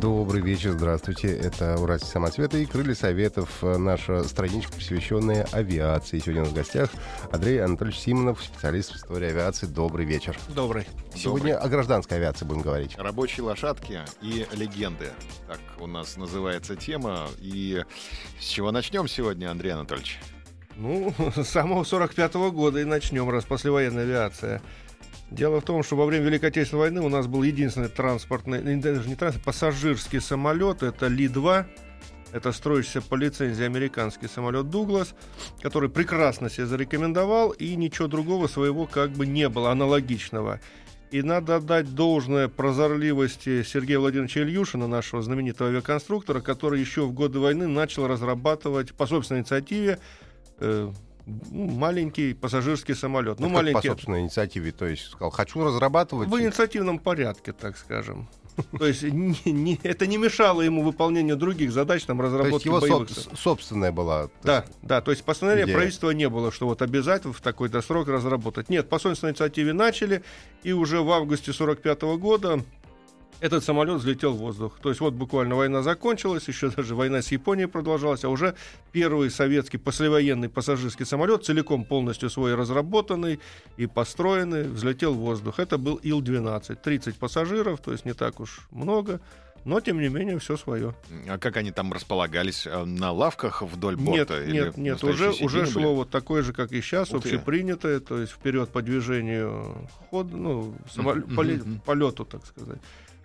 Добрый вечер, здравствуйте. Это «Уральские самоцветы» и «Крылья Советов». Наша страничка, посвященная авиации. Сегодня у нас в гостях Андрей Анатольевич Симонов, специалист в истории авиации. Добрый вечер. Добрый. Сегодня Добрый. о гражданской авиации будем говорить. Рабочие лошадки и легенды. Так у нас называется тема. И с чего начнем сегодня, Андрей Анатольевич? Ну, с самого 45 года и начнем, раз послевоенная авиация. Дело в том, что во время Великой Отечественной войны у нас был единственный транспортный, даже не транспортный, пассажирский самолет, это Ли-2, это строящийся по лицензии американский самолет Дуглас, который прекрасно себя зарекомендовал, и ничего другого своего как бы не было, аналогичного. И надо отдать должное прозорливости Сергея Владимировича Ильюшина, нашего знаменитого авиаконструктора, который еще в годы войны начал разрабатывать по собственной инициативе э, маленький пассажирский самолет. Ну, маленький. по собственной инициативе, то есть сказал, хочу разрабатывать. В инициативном порядке, так скажем. То есть не- не- это не мешало ему выполнению других задач, там, То есть разработки его боевых... соб- собственная была. Да, да, то есть постановления Идея. правительства не было, что вот обязательно в такой-то срок разработать. Нет, по собственной инициативе начали, и уже в августе 45 года этот самолет взлетел в воздух. То есть вот буквально война закончилась, еще даже война с Японией продолжалась, а уже первый советский послевоенный пассажирский самолет, целиком полностью свой разработанный и построенный, взлетел в воздух. Это был Ил-12. 30 пассажиров, то есть не так уж много, но тем не менее все свое. А как они там располагались? э, На лавках вдоль Нет, борта? или нет, нет, уже, уже шло были? вот такое же, как и сейчас, Ух общепринятое, то есть вперед по движению ход, ну, поле- мгм. полету, так сказать.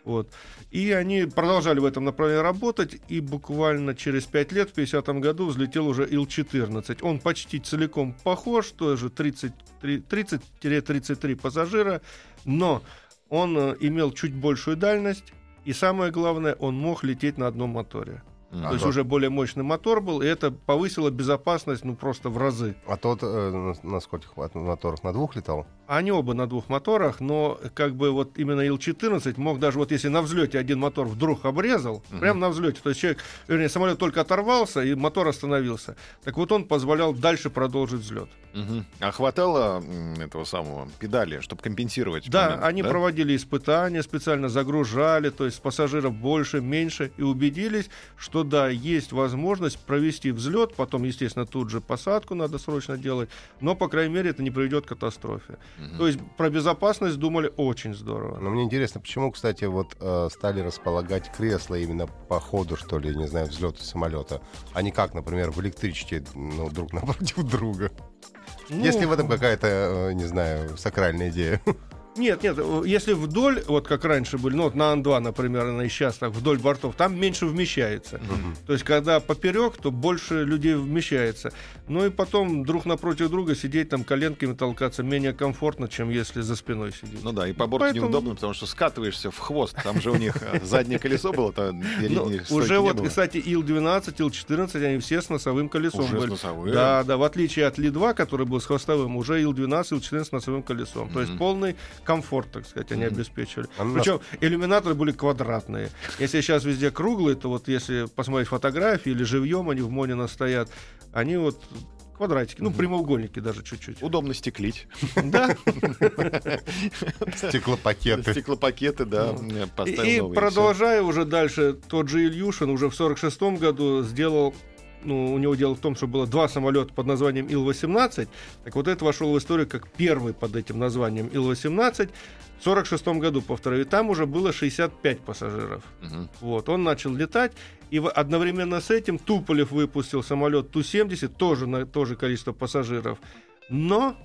Вот. И они продолжали в этом направлении работать, и буквально через 5 лет, в 50 году, взлетел уже Ил-14. Он почти целиком похож, тоже 30 30-33 пассажира, но он э, имел чуть большую дальность, и самое главное, он мог лететь на одном моторе. Мгм. То есть уже более мощный мотор был, и это повысило безопасность, ну, просто в разы. А тот э, на- скольких моторах? На двух летал? Они оба на двух моторах, но как бы вот именно Ил-14 мог даже вот если на взлете один мотор вдруг обрезал, Мгм. прямо на взлете, то есть человек, вернее, самолет только оторвался, и мотор остановился. Так вот он позволял дальше продолжить взлет. Мгм. А хватало этого самого педали, чтобы компенсировать? Да, момент, они да? проводили испытания, специально загружали, то есть пассажиров больше, меньше, и убедились, что да, есть возможность провести взлет, потом, естественно, тут же посадку надо срочно делать, но, по крайней мере, это не приведет к катастрофе. Мгм. То есть про безопасность думали очень здорово. Но мне интересно, почему, кстати, вот э, стали располагать кресла именно по ходу, что ли, не знаю, взлета самолета, а не как, например, в электричке, ну, друг напротив друга. Ну, Если в этом какая-то, э, не знаю, сакральная идея. Нет, нет, э, если вдоль, вот как раньше были, ну вот на Ан-2, например, она и сейчас так, вдоль бортов, там меньше вмещается. То есть, когда поперек, то больше людей вмещается. Ну и потом друг напротив друга сидеть там коленками толкаться менее комфортно, чем если за спиной сидеть. Ну да, и по борту Поэтому- неудобно, потому что скатываешься в хвост. Там же у них э, заднее колесо было, то Ну, уже вот, кстати, Ил-12, Ил-14, они все с носовым колесом были. Да, да, в отличие от Ли-2, который был с хвостовым, уже Ил-12, Ил-14 с носовым колесом. То есть полный комфорт, так сказать, они обеспечивали. А Причем иллюминаторы были квадратные. Если сейчас везде круглые, то вот если посмотреть фотографии или живьем они в Монина стоят, они вот квадратики, ну, прямоугольники даже чуть-чуть. Удобно стеклить. Да, Стеклопакеты. Стеклопакеты, да, Ну. И, продолжая уже дальше, тот же Ильюшин уже в 46 году сделал ну, у него дело в том, что было два самолета под названием Ил-18. Так вот это вошел в историю как первый под этим названием Ил-18. В 46 году, повторяю, и там уже было 65 пассажиров. Мгм. Вот, он начал летать, и одновременно с этим Туполев выпустил самолет Ту-70, тоже на то же количество пассажиров. Но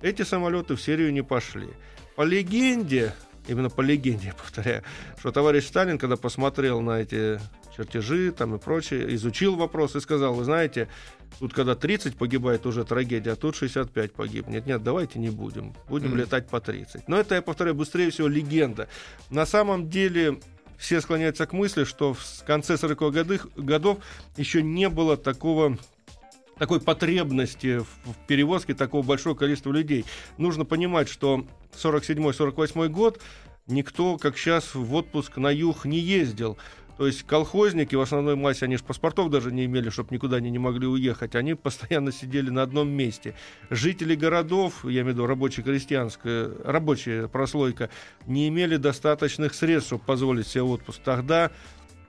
эти самолеты в серию не пошли. По легенде, именно по легенде, я повторяю, что товарищ Сталин, когда посмотрел на эти чертежи там и прочее, изучил вопрос и сказал, вы знаете, тут когда 30 погибает уже трагедия, а тут 65 погиб. Нет, нет, давайте не будем. Будем Мгм. летать по 30. Но это, я повторяю, быстрее всего легенда. На самом деле все склоняются к мысли, что в конце 40-х годых- годов еще не было такого такой потребности в в перевозке такого большого количества людей. Нужно понимать, что 47-48 год никто, как сейчас, в отпуск на юг не ездил. То есть колхозники в основной массе, они же паспортов даже не имели, чтобы никуда они не могли уехать. Они постоянно сидели на одном месте. Жители городов, я имею в виду рабоче-крестьянская, рабочая прослойка, не имели достаточных средств, чтобы позволить себе отпуск. Тогда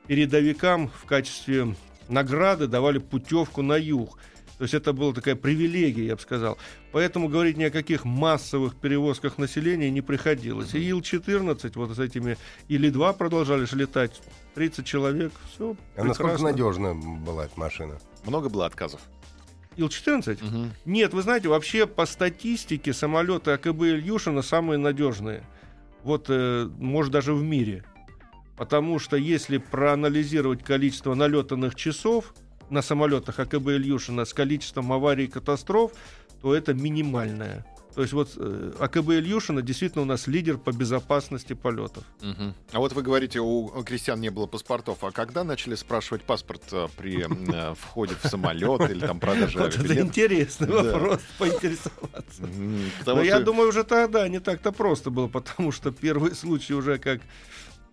передовикам в качестве награды давали путевку на юг. То есть это была такая привилегия, я бы сказал. Поэтому говорить ни о каких массовых перевозках населения не приходилось. И Ил-14 вот с этими Или-2 продолжали летать. 30 человек, все А насколько надежна была эта машина? Много было отказов? Ил-14? Мгм. Нет, вы знаете, вообще по статистике самолеты АКБ Ильюшина самые надежные. Вот, э, может, даже в мире. Потому что если проанализировать количество налетанных часов на самолетах АКБ Ильюшина с количеством аварий и катастроф, то это минимальное. То есть вот э, АКБ Ильюшина действительно у нас лидер по безопасности полетов. Мгм. А вот вы говорите, у крестьян не было паспортов. А когда начали спрашивать паспорт э, при э, входе в самолет или там продаже Вот это интересный вопрос, поинтересоваться. Но я думаю, уже тогда не так-то просто было, потому что первые случаи уже как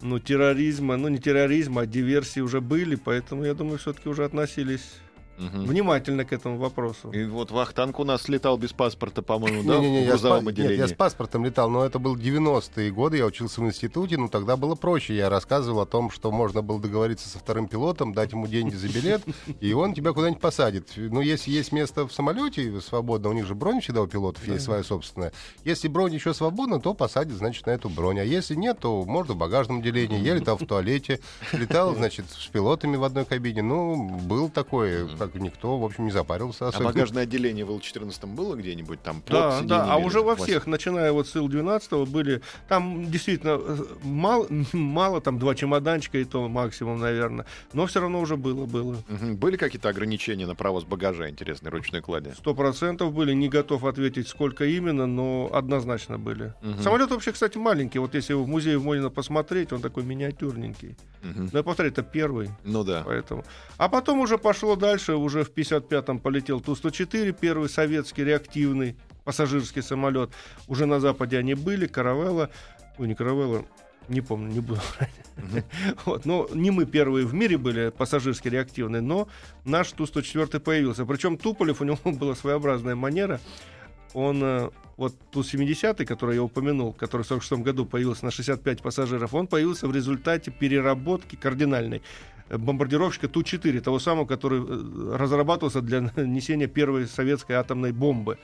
ну, терроризма, ну не терроризма, а диверсии уже были, поэтому я думаю, все-таки уже относились Мгм. внимательно к этому вопросу. И вот Вахтанг у нас летал без паспорта, по-моему, да, я, с грузовом па- нет, отделении. я с паспортом летал, но это был 90-е годы, я учился в институте, ну тогда было проще. Я рассказывал о том, что можно было договориться со вторым пилотом, дать ему деньги за билет, и он тебя куда-нибудь посадит. Ну, если есть место в самолете свободно, у них же бронь всегда у пилотов есть своя собственная. Если бронь еще свободна, то посадят, значит, на эту бронь. А если нет, то можно в багажном отделении. Я летал в туалете, летал, значит, с пилотами в одной кабине. Ну, был такой, как никто, в общем, не запарился А особенно. багажное отделение в Ил-14 было где-нибудь там? Да, да, а уже во всех, начиная вот с Ил-12 были, там действительно э, мало, мало, там два чемоданчика и то максимум, наверное, но все равно уже было, было. Были какие-то ограничения на провоз багажа, интересной ручной клади? Сто процентов были, не готов ответить, сколько именно, но однозначно были. Мгм. Самолет вообще, кстати, маленький. Вот если его в музее Монина посмотреть, он такой миниатюрненький. Мгм. Но я повторяю, это первый. Ну да. Поэтому. А потом уже пошло дальше. Уже в 55-м полетел Ту-104, первый советский реактивный пассажирский самолет. Уже на Западе они были. Каравелла. Ой, не Каравелла. Не помню, не буду врать. Вот, но не мы первые в мире были пассажирски реактивные, но наш Ту-104 появился. Причем Туполев, у него была своеобразная манера. Он, э, вот Ту-70, который я упомянул, который в 46 году появился на 65 пассажиров, он появился в результате переработки кардинальной бомбардировщика Ту-4, того самого, который э, разрабатывался для нанесения первой советской атомной бомбы.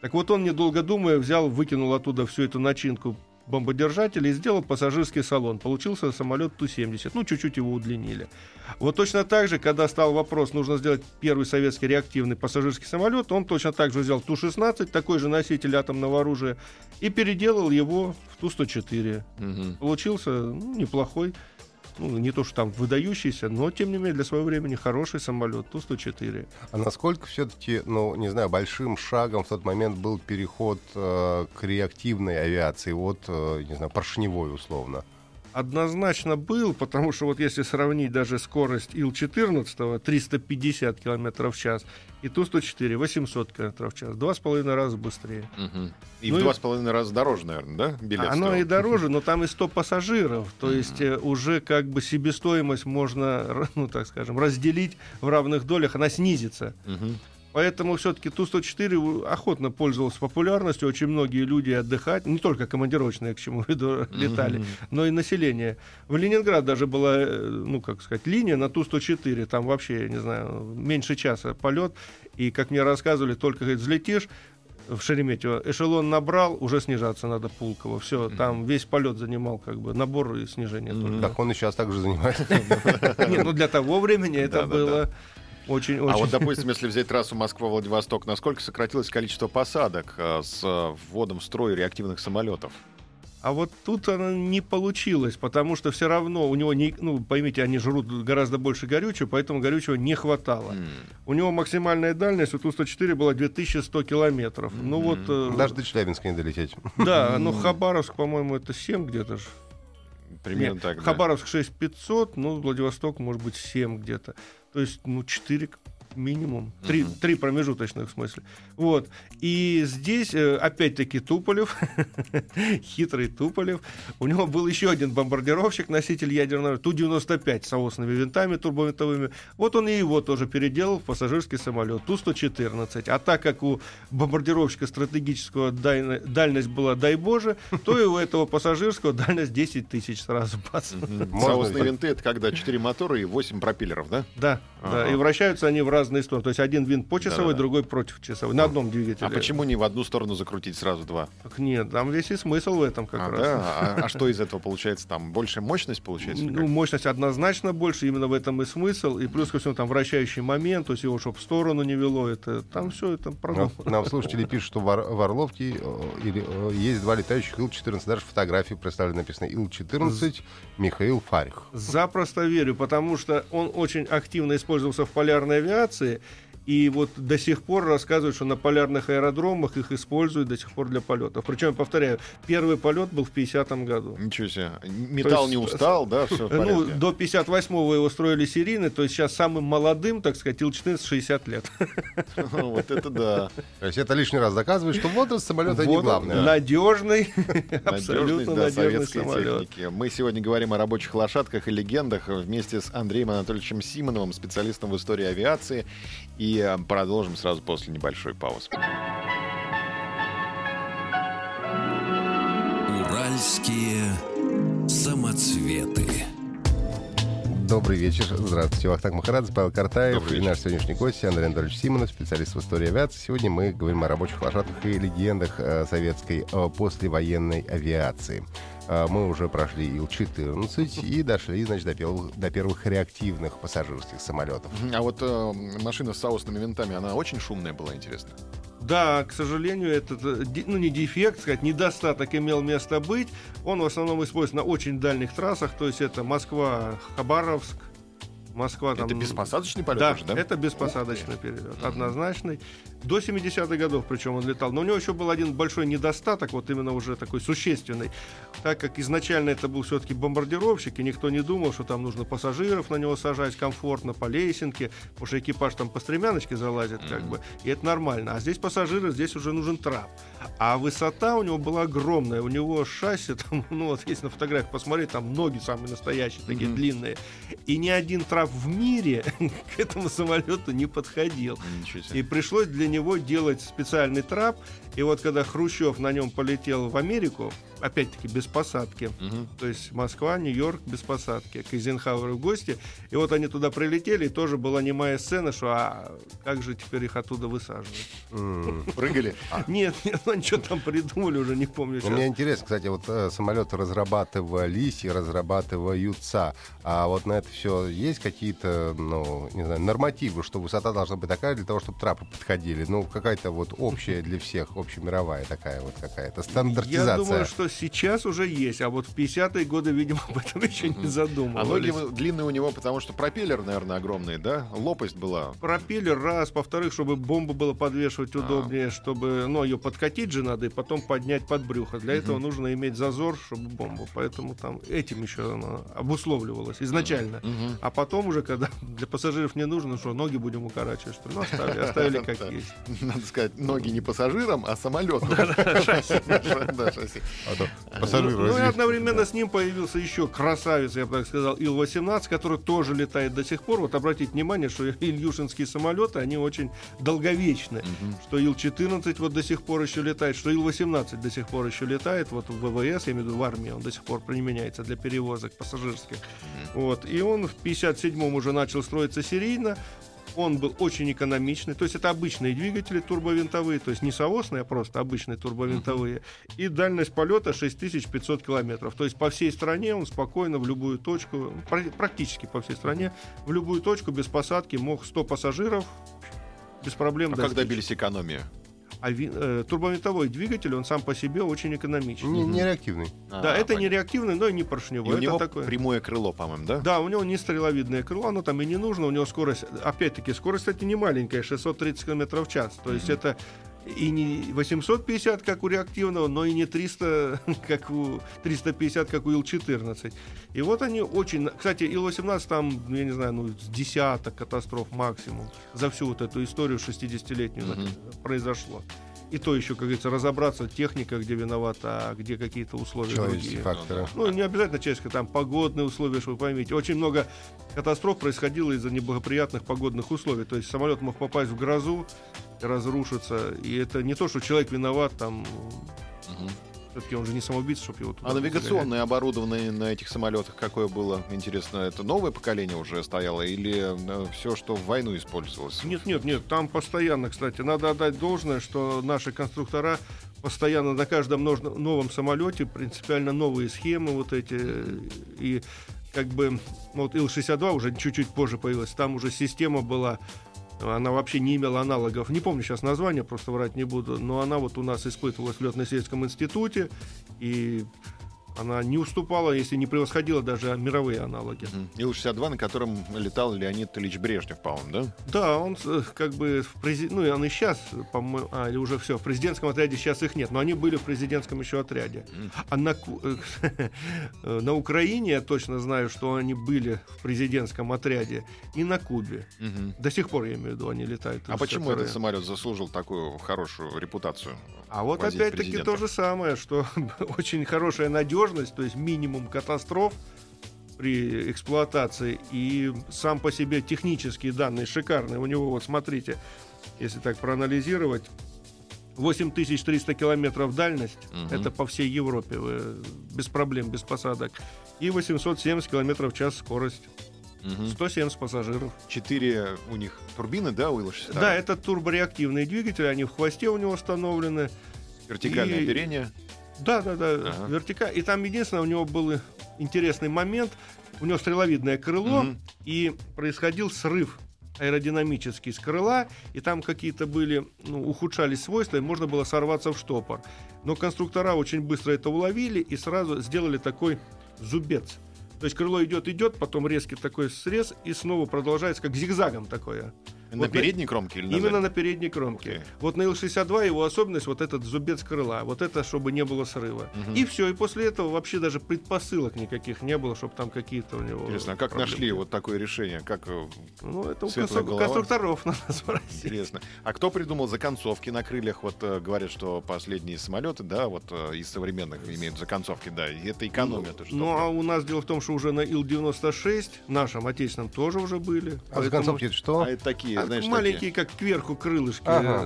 Так вот он, недолго думая, взял, выкинул оттуда всю эту начинку бомбодержателя и сделал пассажирский салон. Получился самолет Ту-70. Ну, чуть-чуть его удлинили. Вот точно так же, когда стал вопрос, нужно сделать первый советский реактивный пассажирский самолет, он точно так же взял Ту-16, такой же носитель атомного оружия, и переделал его в Ту-104. Мгм. Получился ну, неплохой, ну, не то что там выдающийся, но, тем не менее, для своего времени хороший самолет Ту-104. А насколько все-таки, ну, не знаю, большим шагом в тот момент был переход э, к реактивной авиации от, э, не знаю, поршневой условно? Однозначно был, потому что вот если сравнить даже скорость Ил-14 350 км в час и Ту-104 800 км в час, два с половиной раза быстрее. Мгм. И Ну в два с половиной раза дороже, наверное, да? Билет Оно стоил? и дороже, но там и 100 пассажиров. То есть э, уже как бы себестоимость можно, ну так скажем, разделить в равных долях, она снизится. Мгм. Поэтому все-таки Ту-104 у- охотно пользовался популярностью. Очень многие люди отдыхать, не только командировочные, к чему веду, летали, Мгм. но и население. В Ленинград даже была, э, ну как сказать, линия на Ту-104. Там вообще, я не знаю, меньше часа полет. И, как мне рассказывали, только говорит, взлетишь, в Шереметьево. Эшелон набрал, уже снижаться надо Пулково. Все, там весь полет занимал как бы набор и снижение. Мгм. только. Так он и сейчас так же занимается. Не, ну для того времени это было очень, А очень. вот, допустим, если взять трассу Москва-Владивосток, насколько сократилось количество посадок э, с э, вводом в строй реактивных самолетов? А вот тут оно не получилось, потому что все равно у него, не, ну, поймите, они жрут гораздо больше горючего, поэтому горючего не хватало. М. У него максимальная дальность у Ту-104 была 2100 километров. Ну вот, Даже до Челябинска не долететь. да, ну Хабаровск, по-моему, это 7 где-то же. Примерно Нет, так, да. Хабаровск 6500, ну, Владивосток, может быть, 7 где-то. То есть, ну, 4, минимум. Три, Мгм. три промежуточных в смысле. Вот. И здесь, э, опять-таки, Туполев, хитрый Туполев, у него был еще один бомбардировщик, носитель ядерного, Ту-95 с соосными винтами турбовинтовыми. Вот он и его тоже переделал в пассажирский самолет Ту-114. А так как у бомбардировщика стратегического дально- дальность была, дай боже, то и у этого пассажирского дальность 10 тысяч сразу. бац. Так? винты это когда 4 мотора и 8 пропеллеров, да? Да, и вращаются они в разные стороны. То есть один винт по часовой, Да-да-да. другой против часовой. На одном двигателе. А почему не в одну сторону закрутить сразу два? Так нет, там весь и смысл в этом как а, раз. да? А, а что из этого получается? Там больше мощность получается? Ну, как? мощность однозначно больше, именно в этом и смысл. И плюс ко всему там вращающий момент, то есть его чтобы в сторону не вело, это там все это Нам, продумано. нам слушатели пишут, что в, Ор- в Орловке э, или, э, есть два летающих Ил-14. Даже фотографии представлены, написано Ил-14 Михаил Фарих. Запросто верю, потому что он очень активно использовался в полярной авиации. 是。И вот до сих пор рассказывают, что на полярных аэродромах их используют до сих пор для полетов. Причем, я повторяю, первый полет был в 50-м году. Ничего себе. Металл есть, не устал, да? Все Ну, до 58-го его строили серийный, то есть сейчас самым молодым, так сказать, Ил-14 60 лет. Вот это да. То есть это лишний раз доказывает, что возраст самолета не главное. Надежный, абсолютно да, надежный самолет. техники. Мы сегодня говорим о рабочих лошадках и легендах вместе с Андреем Анатольевичем Симоновым, специалистом в истории авиации. И э, продолжим сразу после небольшой паузы. Уральские самоцветы. Добрый вечер. Здравствуйте. Вахтанг Махарадзе, Павел Картаев и наш сегодняшний гость Андрей Анатольевич Симонов, специалист в истории авиации. Сегодня мы говорим о рабочих лошадках и легендах э, советской э, послевоенной авиации. Э, мы уже прошли Ил-14 и дошли, значит, до первых, до первых реактивных пассажирских самолетов. А вот э, машина с соусными винтами, она очень шумная была, интересно. Да, к сожалению, этот, э, ну не дефект, сказать, недостаток имел место быть. Он в основном используется на очень дальних трассах, то есть это Москва, Хабаровск, Москва там... Это беспосадочный полет Да, уже, да? это беспосадочный перелет, однозначный. До 70-х годов, причем он летал. Но у него еще был один большой недостаток, вот именно уже такой существенный. Так как изначально это был все-таки бомбардировщик, и никто не думал, что там нужно пассажиров на него сажать комфортно по лесенке, потому что экипаж там по стремяночке залазит, как бы, и это нормально. А здесь пассажиры, здесь уже нужен трап. А высота у него была огромная, у него шасси, там, ну вот если на фотографиях посмотреть, там ноги самые настоящие, такие длинные. И ни один трап в мире к этому самолету не подходил. И пришлось для него делать специальный трап. И вот когда Хрущев на нем полетел в Америку, опять-таки без посадки, Мгм. то есть Москва, Нью-Йорк без посадки, к Эйзенхауэру в гости, и вот они туда прилетели, и тоже была немая сцена, что а как же теперь их оттуда высаживать? Прыгали. Нет, нет, они что там придумали, уже не помню Ну, Мне сейчас. интересно, кстати, вот э, самолеты разрабатывались и разрабатываются. А вот на это все есть какие-то, ну, не знаю, нормативы, что высота должна быть такая для того, чтобы трапы подходили? Ну, какая-то вот общая для всех, общемировая такая вот какая-то стандартизация. Я думаю, что сейчас уже есть, а вот в 50-е годы, видимо, об этом еще не А задумывались. ноги длинные у него, потому что пропеллер, наверное, огромный, да? Лопасть была. пропеллер раз, во-вторых, чтобы бомбу было подвешивать А. удобнее, чтобы, ну, ее подкатить же надо и потом поднять под брюхо. Для этого нужно иметь зазор, чтобы бомбу. Поэтому там этим еще она обусловливалось изначально. А потом уже, когда для пассажиров не нужно, что ноги будем укорачивать, что? Ну, оставили, оставили как есть. Надо сказать, ноги не пассажирам, а самолету. Да, шасси. А то пассажиры Ну, ну и одновременно с ним появился еще красавец, я бы так сказал, Ил-18, который тоже летает до сих пор. Вот обратите внимание, что ильюшинские самолеты, они очень долговечны. Мгм. Что Ил-14 вот до сих пор еще летает, что Ил-18 до сих пор еще летает, вот в ВВС, я имею в виду в армии, он до сих пор применяется для перевозок пассажирских. Вот. И он в 57-м уже начал строиться серийно. Он был очень экономичный, то есть это обычные двигатели турбовинтовые, то есть не соосные, а просто обычные турбовинтовые. И дальность полета 6500 километров. То есть по всей стране он спокойно в любую точку, пра- практически по всей стране, в любую точку без посадки мог 100 пассажиров без проблем А как достичь. добились экономии? А ви- э, турбовинтовой двигатель, он сам по себе очень экономичный. Не, не реактивный. Да, А, это не понятно. реактивный, но и не И поршневой. у это него такое. прямое крыло, по-моему, да? Да, у него не стреловидное крыло, оно там и не нужно. У него скорость, опять-таки, скорость, кстати, не маленькая, 630 км в час. То есть это и не 850, как у реактивного, но и не 300, как у 350, как у Ил-14. И вот они очень... Кстати, Ил-18 там, ну, я не знаю, ну, с десяток катастроф максимум за всю вот эту историю 60-летнюю Мгм. произошло. И то еще, как говорится, разобраться, техника где виновата, а где какие-то условия Человеческие другие. факторы. Ну, не обязательно человеческое, там погодные условия, что вы поймите. Очень много катастроф происходило из-за неблагоприятных погодных условий. То есть самолет мог попасть в грозу, разрушиться. И это не то, что человек виноват, там Мгм. все-таки он же не самоубийца, чтобы его А навигационное оборудование на этих самолетах какое было? Интересно, это новое поколение уже стояло или все, что в войну использовалось? Нет, нет, нет, там постоянно, кстати, надо отдать должное, что наши конструктора постоянно на каждом новом самолете принципиально новые схемы вот эти и как бы вот Ил-62 уже чуть-чуть позже появилась, там уже система была она вообще не имела аналогов. Не помню сейчас название, просто врать не буду. Но она вот у нас испытывалась в летно-исследовательском институте. И она не уступала, если не превосходила даже мировые аналоги. Мгм. Ил-62, на котором летал Леонид Ильич Брежнев, по-моему, да? Да, он э, как бы в прези- ну и он и сейчас, по-моему, а, или уже все, в президентском отряде сейчас их нет, но они были в президентском еще отряде. А на, э, на Украине я точно знаю, что они были в президентском отряде и на Кубе. Мгм. До сих пор, я имею в виду, они летают. А почему этот самолет заслужил такую хорошую репутацию? А вот опять-таки то же самое, что очень хорошая надежность, то есть минимум катастроф при эксплуатации и сам по себе технические данные шикарные. У него, вот смотрите, если так проанализировать, 8300 километров дальность, Мгм. это по всей Европе, вы- без проблем, без посадок, и 870 километров в час скорость, Мгм. 170 пассажиров. Четыре у них турбины, да, у Ил-62? Да, это турбореактивные двигатели, они в хвосте у него установлены. Вертикальное и- оперение. Да, да, да, Ага. вертикаль. И там единственное, у него был интересный момент. У него стреловидное крыло, Мгм. и происходил срыв аэродинамический с крыла, и там какие-то были, ну, ухудшались свойства, и можно было сорваться в штопор. Но конструктора очень быстро это уловили и сразу сделали такой зубец. То есть крыло идет, идет, потом резкий такой срез, и снова продолжается, как зигзагом такое. На Вот на- передней кромке или на Именно задней? на передней кромке. Окей. Вот на Ил-62 его особенность вот этот зубец крыла. Вот это, чтобы не было срыва. Мгм. И все. И после этого вообще даже предпосылок никаких не было, чтобы там какие-то у него... Интересно, а как проблемы нашли вот такое решение? Как э, Ну, это у голова? конструкторов надо спросить. интересно? А кто придумал законцовки на крыльях? Вот э, говорят, что последние самолеты, да, вот э, из современных имеют законцовки, да, и это экономия. что Ну, а у нас дело в том, что уже на Ил-96, нашем отечественном, тоже уже были. А Поэтому- законцовки это что? А это такие, А, знаешь, маленькие, как кверху крылышки Ага, такие.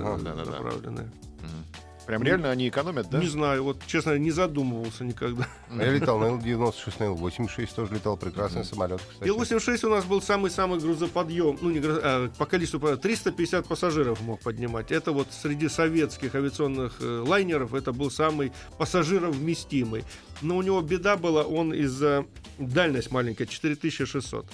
Мгм. Прям реально они экономят, да? Не знаю, вот честно, не задумывался никогда. А Я летал на Ил-96, на Ил-86 тоже летал. Прекрасный самолет, кстати. Ил-86 у нас был самый-самый грузоподъем, ну не груз- а, по количеству, по- 350 пассажиров мог поднимать. Это вот среди советских авиационных э, лайнеров это был самый пассажировместимый. Но у него беда была, он из-за дальность маленькая, 4600.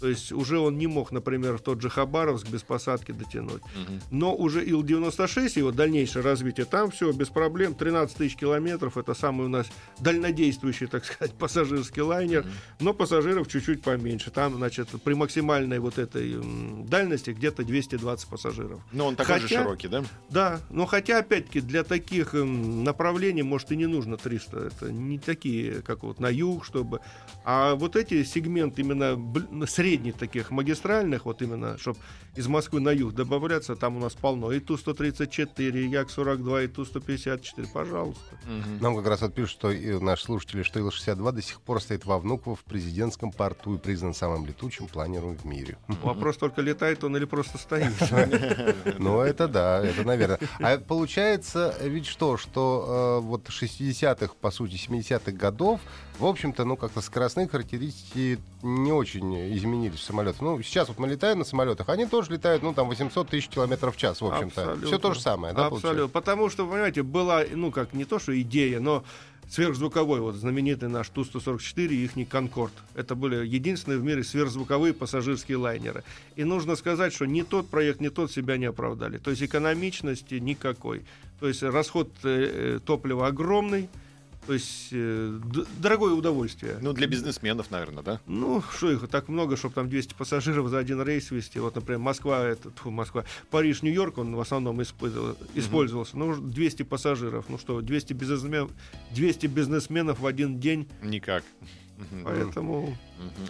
То есть уже он не мог, например, в тот же Хабаровск без посадки дотянуть. Мгм. Но уже Ил-96, его дальнейшее развитие, там все без проблем, 13 тысяч километров, это самый у нас дальнодействующий, так сказать, пассажирский лайнер, но пассажиров чуть-чуть поменьше. Там, значит, при максимальной вот этой дальности где-то 220 пассажиров. Но он такой же Хотя- широкий, да? Да, но хотя, опять-таки, для таких направлений, может, и не нужно 300. Это не такие, как вот на юг, чтобы... А вот эти сегменты именно бл- средних таких магистральных, вот именно, чтобы из Москвы на юг добавляться, там у нас полно. И Ту-134, и Як-42, и Ту-154, пожалуйста. Нам как раз вот пишут, что наши слушатели, что Ил-62 до сих пор стоит во Внуково в президентском порту и признан самым летучим планером в мире. Вопрос только летает он или просто стоит. Ну, это да, это наверное. А получается ведь что, что э, вот 60-х, по сути, 70-х годов, в общем-то, ну, как-то скоростные характеристики не очень изменились в самолетах. Ну, сейчас вот мы летаем на самолетах, они тоже летают, ну, там, 800 тысяч километров в час, в общем-то. Все то же самое, да, Абсолютно. получается? Потому что, понимаете, была, ну, как не то, что идея, но сверхзвуковой, вот знаменитый наш Ту-144 и их Конкорд. Это были единственные в мире сверхзвуковые пассажирские лайнеры. И нужно сказать, что ни тот проект, ни тот себя не оправдали. То есть экономичности никакой. То есть расход э, э, топлива огромный, То есть э, дорогое удовольствие. Ну, для бизнесменов, наверное, да? Ну, что их так много, чтобы там 200 пассажиров за один рейс вести. Вот, например, Москва, это, тьфу, Москва, Париж, Нью-Йорк, он в основном использовал- использовался. Ну, 200 пассажиров. Ну что, 200 бизнесменов, 200 бизнесменов в один день. Никак. Поэтому...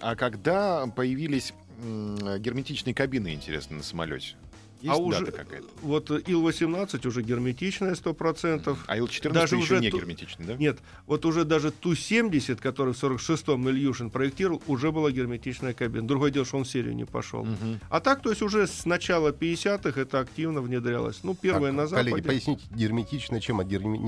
А когда появились герметичные кабины, интересно, на самолете? Есть а дата уже какая-то? вот Ил-18 уже герметичная 100%. А Ил-14 даже еще уже не ту- герметичный, да? Нет, вот уже даже Ту-70, который в 46-м Ильюшин проектировал, уже была герметичная кабина. Другое дело, что он в серию не пошел. Мгм. А так, то есть уже с начала 50-х это активно внедрялось. Ну, первое Так, на Западе. Коллеги, поясните, герметичное чем от, герми-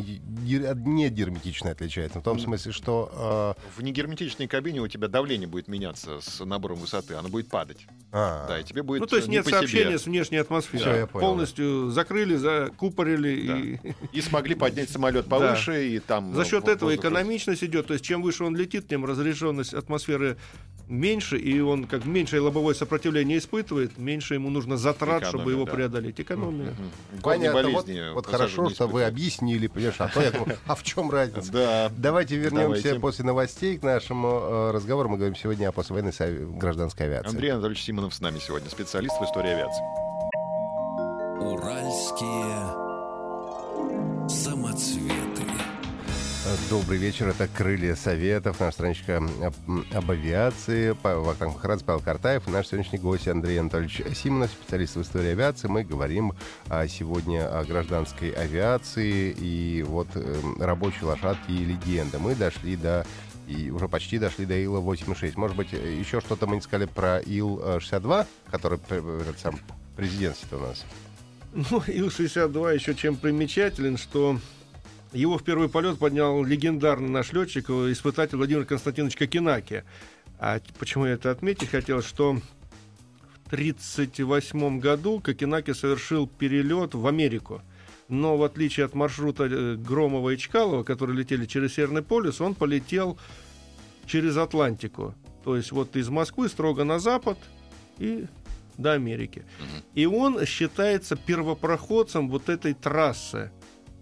гер- от негерметичной отличается? В том смысле, что... В негерметичной кабине у тебя давление будет меняться с набором высоты, оно будет падать. э, а, Да, и тебе будет Ну, то есть не нет по себе. сообщения с внешней атмосферой. Всё, я понял, Полностью закрыли, закупорили. Да. И... И смогли поднять самолет повыше, и там... За счет этого воздух экономичность идет. То есть чем выше он летит, тем разряженность атмосферы меньше, и он как меньшее лобовое сопротивление испытывает, меньше ему нужно затрат, чтобы Экономия, его да. преодолеть. Экономия. Мгм. понятно. Вот, болезни вот пассажир хорошо, что вы объяснили, понимаешь, а то я думаю, а в чем разница? Да. Давайте вернемся Давайте. после новостей к нашему э, разговору. Мы говорим сегодня о послевоенной гражданской авиации. Андрей Анатольевич Симонов с нами сегодня, специалист в истории авиации. Уральские самоцветы. Э, Добрый вечер, это «Крылья Советов», наша страничка об, об авиации. Вахтанг Махарадзе, Павел Картаев наш сегодняшний гость Андрей Анатольевич Симонов, специалист в истории авиации. Мы говорим а, сегодня о гражданской авиации и вот эм, рабочей лошадки и легенды. Мы дошли до и уже почти дошли до Ила-86. Может быть, э, еще что-то мы не сказали про Ил-62, который э, сам президентский у нас. Ну, Ил-62 еще чем примечателен, что его в первый полет поднял легендарный наш летчик, э, испытатель Владимир Константинович Кокенаки. А почему я это отметить хотел, что в 1938 году Кокенаки совершил перелет в Америку. Но в отличие от маршрута э, Громова и Чкалова, которые летели через Северный полюс, он полетел через Атлантику. То есть вот из Москвы строго на запад и до Америки. И он считается первопроходцем вот этой трассы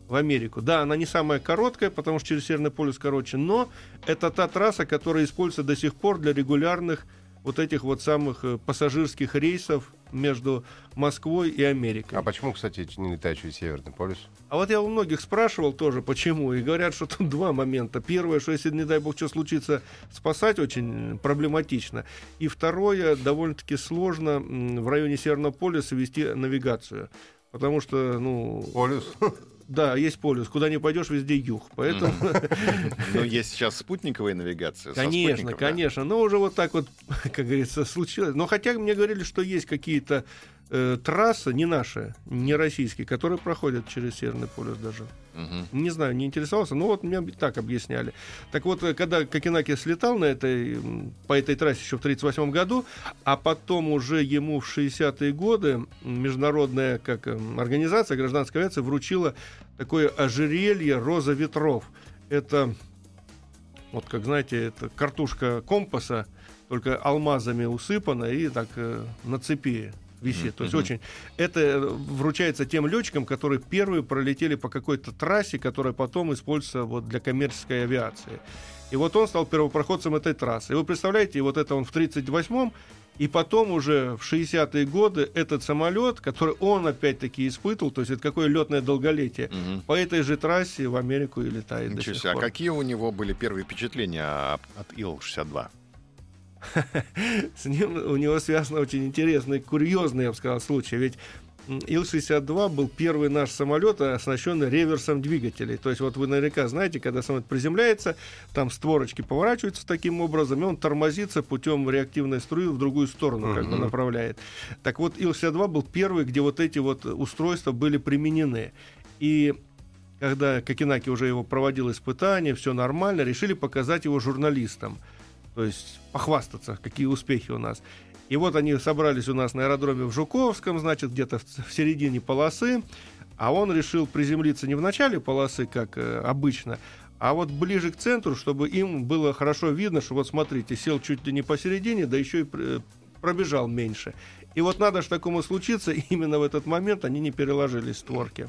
в Америку. Да, она не самая короткая, потому что через Северный полюс короче, но это та трасса, которая используется до сих пор для регулярных вот этих вот самых э, пассажирских рейсов между Москвой и Америкой. А почему, кстати, не летает через Северный полюс? А вот я у многих спрашивал тоже, почему, и говорят, что тут два момента. Первое, что если, не дай бог, что случится, спасать очень проблематично. И второе, довольно-таки сложно в районе Северного полюса вести навигацию. Потому что, ну, Полюс. Да, есть полюс. Куда не пойдешь, везде юг. Поэтому, Ну, есть сейчас спутниковая навигация. конечно, конечно. Но уже вот так вот, как говорится, случилось. Но хотя мне говорили, что есть какие-то э, трассы, не наши, не российские, которые проходят через Северный полюс даже. Мгм. Не знаю, не интересовался, но вот мне так объясняли. Так вот, э, когда Кокенаки слетал на этой, по этой трассе еще в 1938 году, а потом уже ему в 60-е годы международная как, эм, организация гражданской авиации вручила такое ожерелье «Роза ветров». Это, вот как знаете, это картушка компаса, только алмазами усыпана и так э, на цепи висит. То есть очень... Это э, вручается тем летчикам, которые первые пролетели по какой-то трассе, которая потом используется вот для коммерческой авиации. И вот он стал первопроходцем этой трассы. И вы представляете, и вот это он в 38-м, и потом уже в 60-е годы этот самолет, который он опять-таки испытывал, то есть это какое летное долголетие, Мгм. по этой же трассе в Америку и летает Ничего себе. А какие у него были первые впечатления от Ил-62? С ним у него связан очень интересный, курьезный, я бы сказал, случай. Ведь м, Ил-62 был первый наш самолет, оснащенный реверсом двигателей. То есть вот вы наверняка знаете, когда самолет приземляется, там створочки поворачиваются таким образом, и он тормозится путем реактивной струи в другую сторону, как бы направляет. Так вот, Ил-62 был первый, где вот эти вот устройства были применены. И когда Кокенаки уже его проводил испытания, все нормально, решили показать его журналистам. То есть похвастаться, какие успехи у нас. И вот они собрались у нас на аэродроме в Жуковском, значит, где-то в, середине полосы. А он решил приземлиться не в начале полосы, как э, обычно, а вот ближе к центру, чтобы им было хорошо видно, что вот смотрите, сел чуть ли не посередине, да еще и пр- пробежал меньше. И вот надо же такому случиться, именно в этот момент они не переложили створки.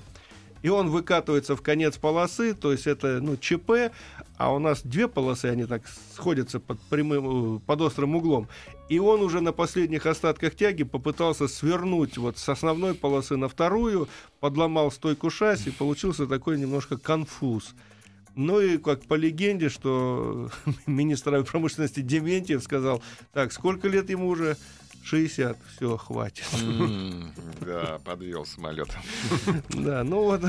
И он выкатывается в конец полосы, то есть это ну, ЧП, а у нас две полосы, они так сходятся под, прямым, э, под острым углом. И он уже на последних остатках тяги попытался свернуть вот с основной полосы на вторую, подломал стойку шасси, получился такой немножко конфуз. Ну и как по легенде, что министр промышленности Дементьев сказал, так, сколько лет ему уже? 60, все, хватит. Да, подвел самолет. Да, ну вот.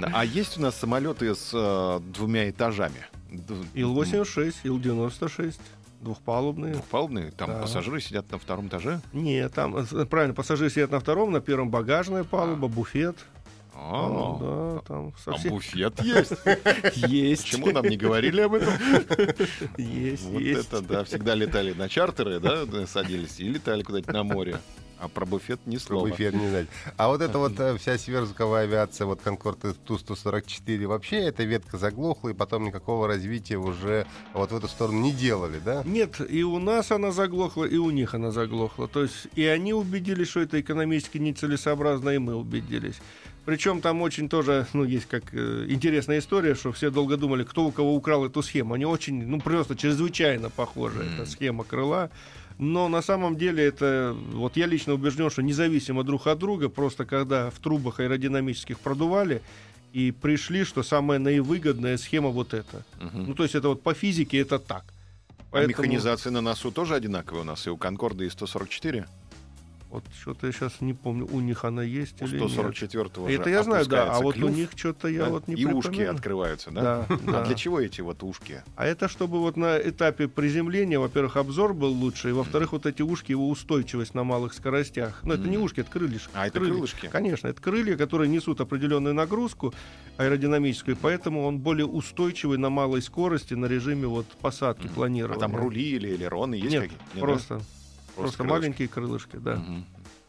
А есть у нас самолеты с э, двумя этажами? Ил-86, Ил-96 двухпалубные. Двухпалубные? Там да. пассажиры сидят на втором этаже? Нет, там, э, правильно, пассажиры сидят на втором, на первом багажная палуба, а. буфет. А, да, там совсем... буфет есть. Есть. Почему нам не говорили об этом? Есть, Вот есть. это, да, всегда летали на чартеры, да, садились и летали куда-нибудь на море. А про буфет ни слова. Про буфет не знать. А вот эта вот э, вся сверхзвуковая авиация, вот Конкорд Ту-144, вообще эта ветка заглохла, и потом никакого развития уже вот в эту сторону не делали, да? Нет, и у нас она заглохла, и у них она заглохла. То есть и они убедились, что это экономически нецелесообразно, и мы убедились. Причем там очень тоже, ну, есть как э, интересная история, что все долго думали, кто у кого украл эту схему. Они очень, ну, просто чрезвычайно похожи. Mm. Это схема крыла. Но на самом деле это, вот я лично убежден, что независимо друг от друга, просто когда в трубах аэродинамических продували, и пришли, что самая наивыгодная схема вот эта. Угу. Ну, то есть это вот по физике это так. Поэтому... А механизация на носу тоже одинаковая у нас и у Конкорда, и 144? Вот что-то я сейчас не помню, у них она есть у или 144-го Это я знаю, да, а вот у них что-то я да? вот не И ушки открываются, да? Да, А для чего эти вот ушки? А это чтобы вот на этапе приземления, во-первых, обзор был лучше, и во-вторых, вот эти ушки, его устойчивость на малых скоростях. Ну, это не ушки, это крылышки. А, это крылышки? Конечно, это крылья, которые несут определенную нагрузку аэродинамическую, поэтому он более устойчивый на малой скорости на режиме вот посадки, планирования. А там рули или элероны есть Нет, какие-то? просто Просто, крылышки. маленькие крылышки, да. Угу.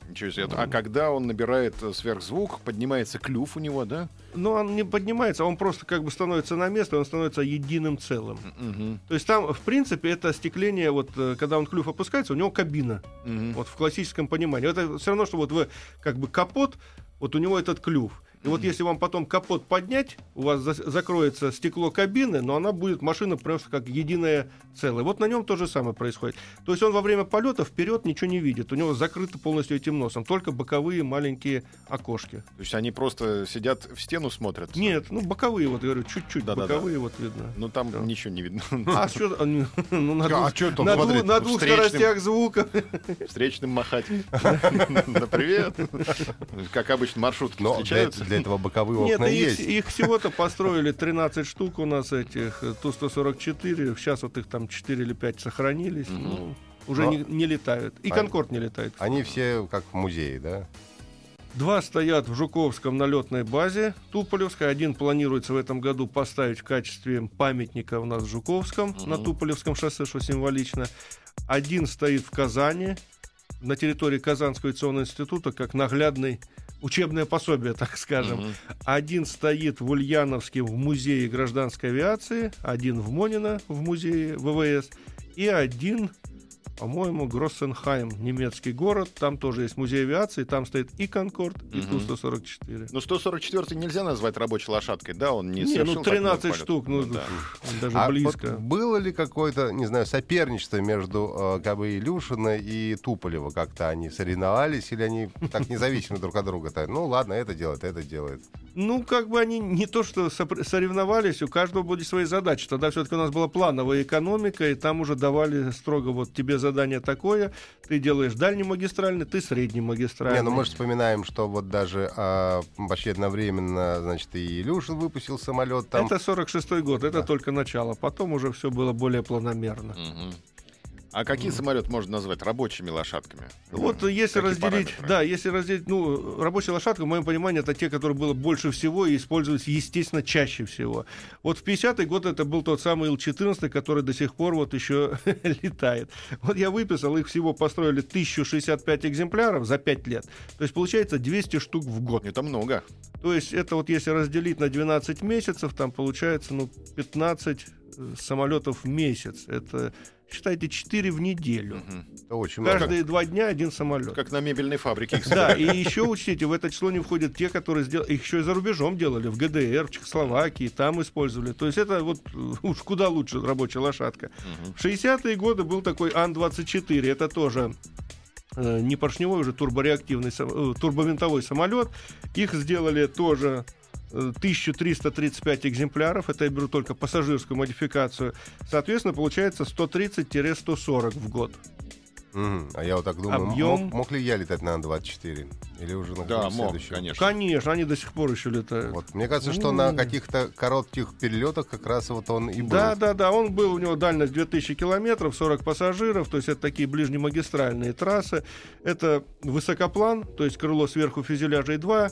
Ничего себе. А когда он набирает э, сверхзвук, поднимается клюв у него, да? Ну, он не поднимается, он просто как бы становится на место, он становится единым целым. Угу. То есть там, в принципе, это остекление, вот э, когда он клюв опускается, у него кабина. Угу. Вот в классическом понимании. Это все равно, что вот вы как бы капот, вот у него этот клюв. И вот если вам потом капот поднять, у вас за закроется стекло кабины, но она будет, машина просто как единое целое. Вот на нем то же самое происходит. То есть он во время полета вперед ничего не видит. У него закрыто полностью этим носом. Только боковые маленькие окошки. То есть они просто сидят в стену смотрят? Нет, ну боковые, вот говорю, чуть-чуть да, боковые да, да. вот видно. Ну там да. ничего не видно. А что? Ну, на двух, а что на, двух, на двух скоростях звука. Встречным махать. Да привет. Как обычно маршрутки встречаются для этого боковые окна Нет, есть. Их, их всего-то построили 13 штук у нас этих э, Ту-144. Сейчас вот их там 4 или 5 сохранились. Mm-hmm. Ну, уже Но... не, не летают. И Конкорд не летает. Они все как в музее, да? Два стоят в Жуковском на летной базе Туполевской. Один планируется в этом году поставить в качестве памятника у нас в Жуковском mm-hmm. на Туполевском шоссе, что символично. Один стоит в Казани на территории Казанского авиационного института как наглядный учебное пособие, так скажем. Угу. Один стоит в Ульяновске в музее гражданской авиации, один в Монино в музее ВВС и один по-моему, Гроссенхайм, немецкий город. Там тоже есть музей авиации, там стоит и Конкорд, и угу. Ту-144. Ну, 144 нельзя назвать рабочей лошадкой, да? Он не, не ну 13 штук, ну, ну да. даже а близко. Вот было ли какое-то, не знаю, соперничество между э, как бы Илюшина и Туполева? Как-то они соревновались или они так независимы друг от друга? Ну, ладно, это делает, это делает. Ну, как бы они не то что соревновались, у каждого были свои задачи. Тогда все-таки у нас была плановая экономика, и там уже давали строго вот тебе задание такое, ты делаешь дальний магистральный, ты средний магистральный. Не, ну мы же вспоминаем, что вот даже а, почти одновременно, значит, и Илюшин выпустил самолет там. Это 46-й год, это да. только начало. Потом уже все было более планомерно. Угу. А какие самолеты можно назвать рабочими лошадками? Вот mm. если какие разделить, параметры? да, если разделить, ну, рабочая лошадка, в моем понимании, это те, которые было больше всего и использовались, естественно, чаще всего. Вот в 50-й год это был тот самый Ил-14, который до сих пор вот еще летает. Вот я выписал, их всего построили 1065 экземпляров за 5 лет. То есть получается 200 штук в год. Это много. То есть это вот если разделить на 12 месяцев, там получается, ну, 15 э, самолетов в месяц. Это считайте, 4 в неделю. Это очень много. Каждые два дня один самолет. Как на мебельной фабрике. Да, и еще учтите, в это число не входят те, которые сделали, их еще и за рубежом делали, в ГДР, в Чехословакии, там использовали. То есть это вот э, уж куда лучше рабочая лошадка. В 60-е годы был такой Ан-24, это тоже э, не поршневой, уже турбореактивный, э, турбовинтовой самолет. Их сделали тоже 1335 экземпляров, это я беру только пассажирскую модификацию. Соответственно, получается 130-140 в год. Мгм. А я вот так думаю, Объем. мог, мог ли я летать на Ан-24? Или уже на Да, мог, конечно. Конечно, они до сих пор еще летают. Вот. Мне кажется, что на каких-то коротких перелетах как раз вот он и был. Да, да, да, он был, у него дальность 2000 километров, 40 пассажиров, то есть это такие ближнемагистральные трассы. Это высокоплан, то есть крыло сверху фюзеляжа и два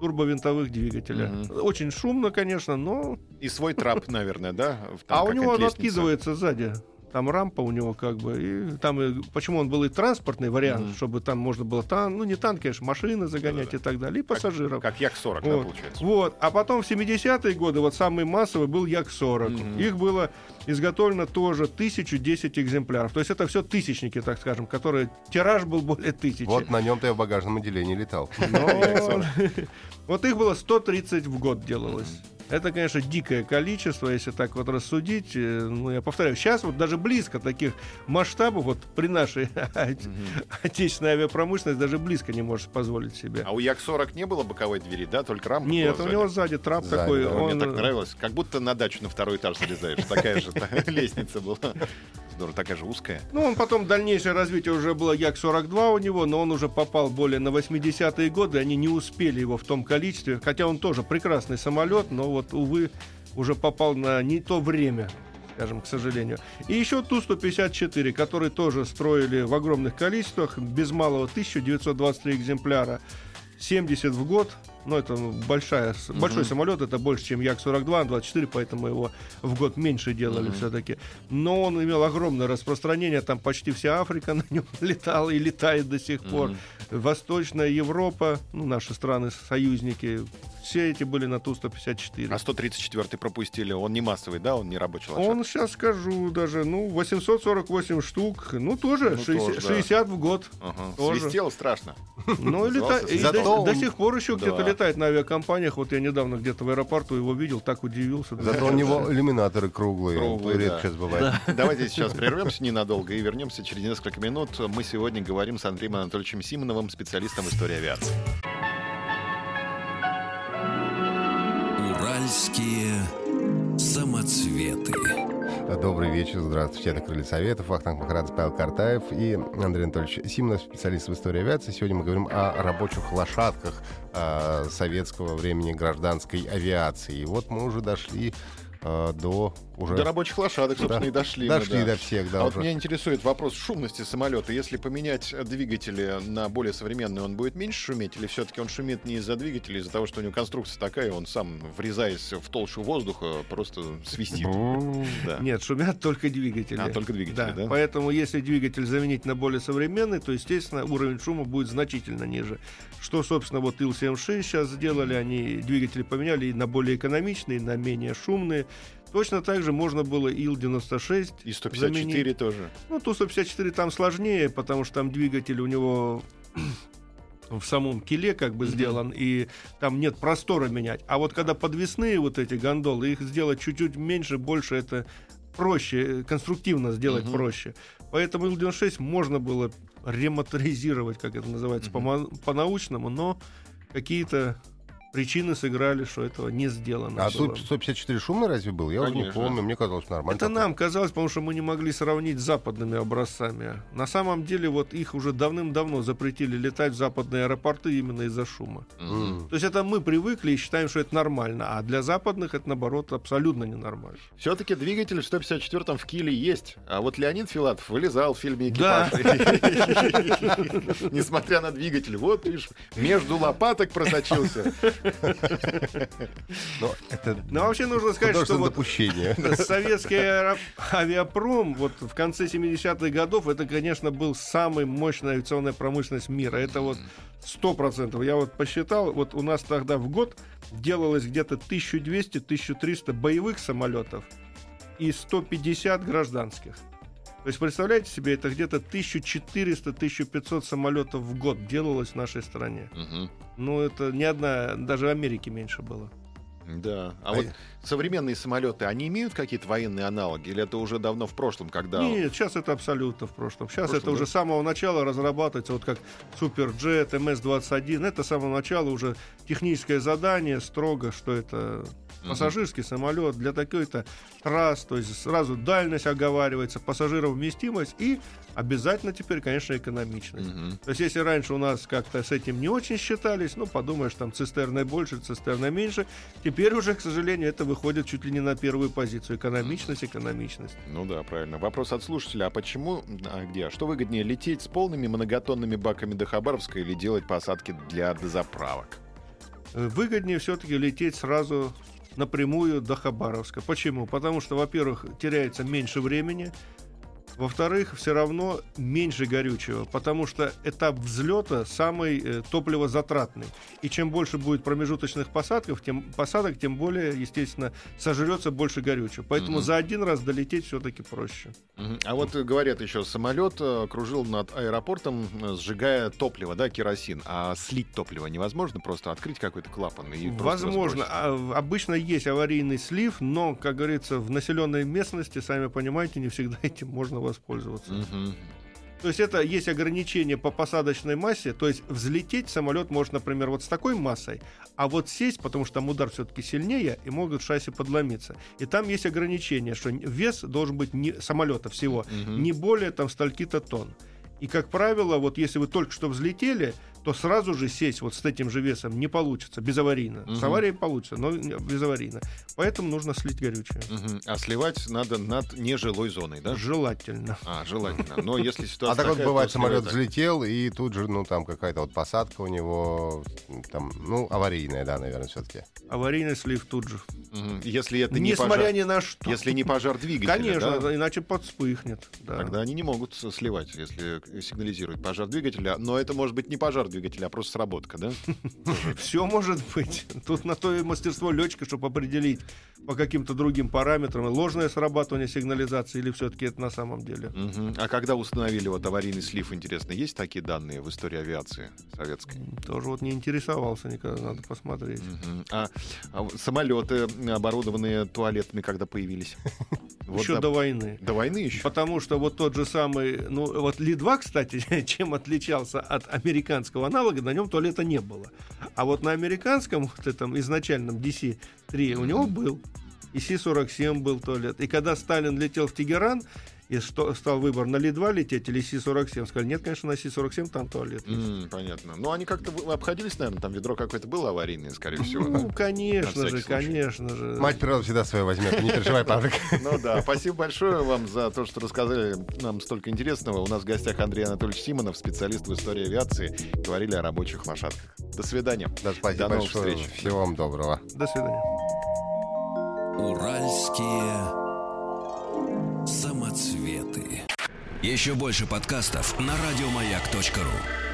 турбовинтовых двигателя. Мгм. Очень шумно, конечно, но... И свой трап, наверное, да? А у него он откидывается сзади. Там рампа у него как бы. И там и- почему он был и транспортный вариант, Мгм. чтобы там можно было тан, ну не танк, конечно, машины загонять Да-да-да. и так далее, и пассажиров. Как Як-40, да, Вот. получается? Вот. А потом в 70-е годы вот самый массовый был Як-40. Мгм. Их было изготовлено тоже 1010 экземпляров. То есть это все тысячники, так скажем, которые тираж был более тысячи. Вот на нем-то я в багажном отделении летал. Но- Вот их было 130 в год делалось. Это, конечно, дикое количество, если так вот рассудить. Э, Ну, я повторяю, сейчас вот даже близко таких масштабов вот при нашей отечественной авиапромышленности даже близко не может позволить себе. А у Як-40 не было боковой двери, да? Только рамка Нет, у него сзади. трап Сзади, такой. да, он, Мне так нравилось. Как будто на дачу на второй этаж залезаешь. Такая же лестница была. Здорово, такая же узкая. Ну, он потом дальнейшее развитие уже было Як-42 у него, но он уже попал более на 80-е годы, они не успели его в том количестве, хотя он тоже прекрасный самолет, но вот, увы, уже попал на не то время скажем, к сожалению. И еще Ту-154, который тоже строили в огромных количествах, без малого 1923 экземпляра, 70 в год, но это большая, с- большой самолет, это больше, чем Як-42, Ан-24, поэтому его в год меньше делали Мгм. все-таки. Но он имел огромное распространение, там почти вся Африка на нем летала и летает до сих пор. Мгм. Восточная Европа, ну, наши страны-союзники, все эти были на Ту-154. А 134 пропустили. Он не массовый, да? Он не рабочий лошадка. Он, сейчас скажу, даже, ну, 848 штук, ну, тоже, Ну, 60, тоже, да. 60 в год. Ага. тоже. Свистело страшно. Ну, и, лета- и Зато до, до он- сих пор еще где-то Да. летает на авиакомпаниях. Вот я недавно где-то в аэропорту его видел, так удивился. Зато у него иллюминаторы круглые. Круглые, Редко да. сейчас бывает. Давайте сейчас прервемся ненадолго и вернемся через несколько минут. Мы сегодня говорим с Андреем Анатольевичем Симоновым, специалистом истории авиации. Уральские самоцветы. Добрый вечер, здравствуйте. Это Крылья Советов, Вахтанг Махарадзе, Павел Картаев и Андрей Анатольевич Симонов, специалист в истории авиации. Сегодня мы говорим о рабочих лошадках а, советского времени гражданской авиации. И вот мы уже дошли а, до уже... До рабочих лошадок, собственно, Да. и дошли. мы, Дошли да. до всех, да, а вот меня интересует вопрос шумности самолета. Если поменять двигатели на более современные, он будет меньше шуметь? Или все-таки он шумит не из-за двигателя, а из-за того, что у него конструкция такая, он сам, врезаясь в толщу воздуха, просто свистит? Да. Нет, шумят только двигатели. А, только двигатели, да? Поэтому если двигатель заменить на более современный, то, естественно, уровень шума будет значительно ниже. Что, собственно, вот Ил-76 сейчас сделали, они двигатели поменяли и на более экономичные, и на менее шумные. Точно так же можно было Ил-96 И 154 заменить. тоже. Ну, Ту-154 там сложнее, потому что там двигатель у него в самом киле как бы Мгм. сделан, и там нет простора менять. А вот когда подвесные вот эти гондолы, их сделать чуть-чуть меньше, больше, это проще, э, конструктивно сделать Мгм. проще. Поэтому Ил-96 можно было ремоторизировать, как это называется, по-мо- по-научному, но какие-то причины сыграли, что этого не сделано. А было. Ту-154 шумный разве был? Я уже не помню, мне казалось нормально. Это нам казалось, потому что мы не могли сравнить с западными образцами. На самом деле, вот их уже давным-давно запретили летать в западные аэропорты именно из-за шума. М. То есть это мы привыкли и считаем, что это нормально, а для западных это, наоборот, абсолютно ненормально. Все-таки двигатель в 154-м в Киле есть. А вот Леонид Филатов вылезал в фильме. «Экипаж». Несмотря на двигатель. Вот, видишь, между лопаток просочился. Но это Но вообще нужно сказать, что вот допущение. советский авиапром вот в конце 70-х годов это, конечно, был самый мощная авиационная промышленность мира. Это вот сто процентов. Я вот посчитал, вот у нас тогда в год делалось где-то 1200-1300 боевых самолетов и 150 гражданских. То есть, представляете себе, это где-то 1400-1500 самолетов в год делалось в нашей стране. Мгм. Ну, это ни одна, даже Америки меньше было. Да. А, А вот я- современные самолеты, они имеют какие-то военные аналоги? Или это уже давно в прошлом, когда... Нет, сейчас это абсолютно в прошлом. Сейчас В прошлом, это да? уже с самого начала разрабатывается, вот как Суперджет, МС-21. Это с самого начала уже техническое задание, строго, что это пассажирский самолет для такой-то трасс, то есть сразу дальность оговаривается, пассажировместимость и обязательно теперь, конечно, экономичность. Мгм. То есть, если раньше у нас как-то с этим не очень считались, ну, подумаешь, там цистерны больше, цистерны меньше, теперь уже, к сожалению, это выходит чуть ли не на первую позицию. Экономичность, экономичность. Ну да, правильно. Вопрос от слушателя. А почему, а где? А что выгоднее, лететь с полными многотонными баками до Хабаровска или делать посадки для дозаправок? Э, Выгоднее все-таки лететь сразу напрямую до Хабаровска. Почему? Потому что, во-первых, теряется меньше времени, во-вторых, все равно меньше горючего, потому что этап взлета самый э, топливозатратный. И чем больше будет промежуточных посадков, тем, посадок, тем более, естественно, сожрется больше горючего. Поэтому Мгм. за один раз долететь все-таки проще. Мгм. А вот э, говорят еще, самолет э, кружил над аэропортом, сжигая топливо, да, керосин. А слить топливо невозможно? Просто открыть какой-то клапан и Возможно. А, обычно есть аварийный слив, но, как говорится, в населенной местности, сами понимаете, не всегда этим можно воспользоваться. Мгм. То есть это есть ограничение по посадочной массе, то есть взлететь самолет может, например, вот с такой массой, а вот сесть, потому что там удар все-таки сильнее, и могут шасси подломиться. И там есть ограничение, что вес должен быть не, самолета всего Мгм. не более там стольки-то тонн. И, как правило, вот если вы только что взлетели, то сразу же сесть вот с этим же весом не получится, безаварийно. С Мгм. аварией получится, но безаварийно. Поэтому нужно слить горючее. Мгм. А сливать надо над нежилой зоной, да? Желательно. А, желательно. Но если А ситуация так вот бывает, самолет взлетел, и тут же, ну, там какая-то вот посадка у него, там, ну, аварийная, да, наверное, все-таки. Аварийный слив тут же. Если это не Несмотря ни на что. если не пожар двигателя, Конечно, иначе подспыхнет. Да. Тогда они не могут с- сливать, если сигнализирует пожар двигателя. Но это может быть не пожар двигателя, а просто сработка, да? Все может быть. Тут на то и мастерство летчика, чтобы определить по каким-то другим параметрам, ложное срабатывание сигнализации или все-таки это на самом деле. Мгм. А когда установили вот аварийный слив, интересно, есть такие данные в истории авиации советской? Тоже вот не интересовался никогда, надо посмотреть. Мгм. А, а самолеты, оборудованные туалетами, когда появились? Вот Еще да- до войны. До войны еще? Потому что вот тот же самый, ну вот Ли-2, кстати, чем отличался от американского аналога, на нем туалета не было. А вот на американском, вот этом изначальном DC-3 у него был. И Си-47 был туалет. И когда Сталин летел в Тегеран, и что, стал выбор на Ли-2 лететь или Си-47, сказали, нет, конечно, на Си-47 там туалет есть. М, понятно. Ну, они как-то обходились, наверное, там ведро какое-то было аварийное, скорее всего. Ну, конечно же, случай. конечно же. Мать природа всегда свое возьмет, не переживай, Павлик. Ну да, спасибо большое вам за то, что рассказали нам столько интересного. У нас в гостях Андрей Анатольевич Симонов, специалист в истории авиации. Говорили о рабочих лошадках. До свидания. Да, спасибо До новых большое. встреч. Всего вам доброго. До свидания. Уральские самоцветы. Еще больше подкастов на радиомаяк.ру.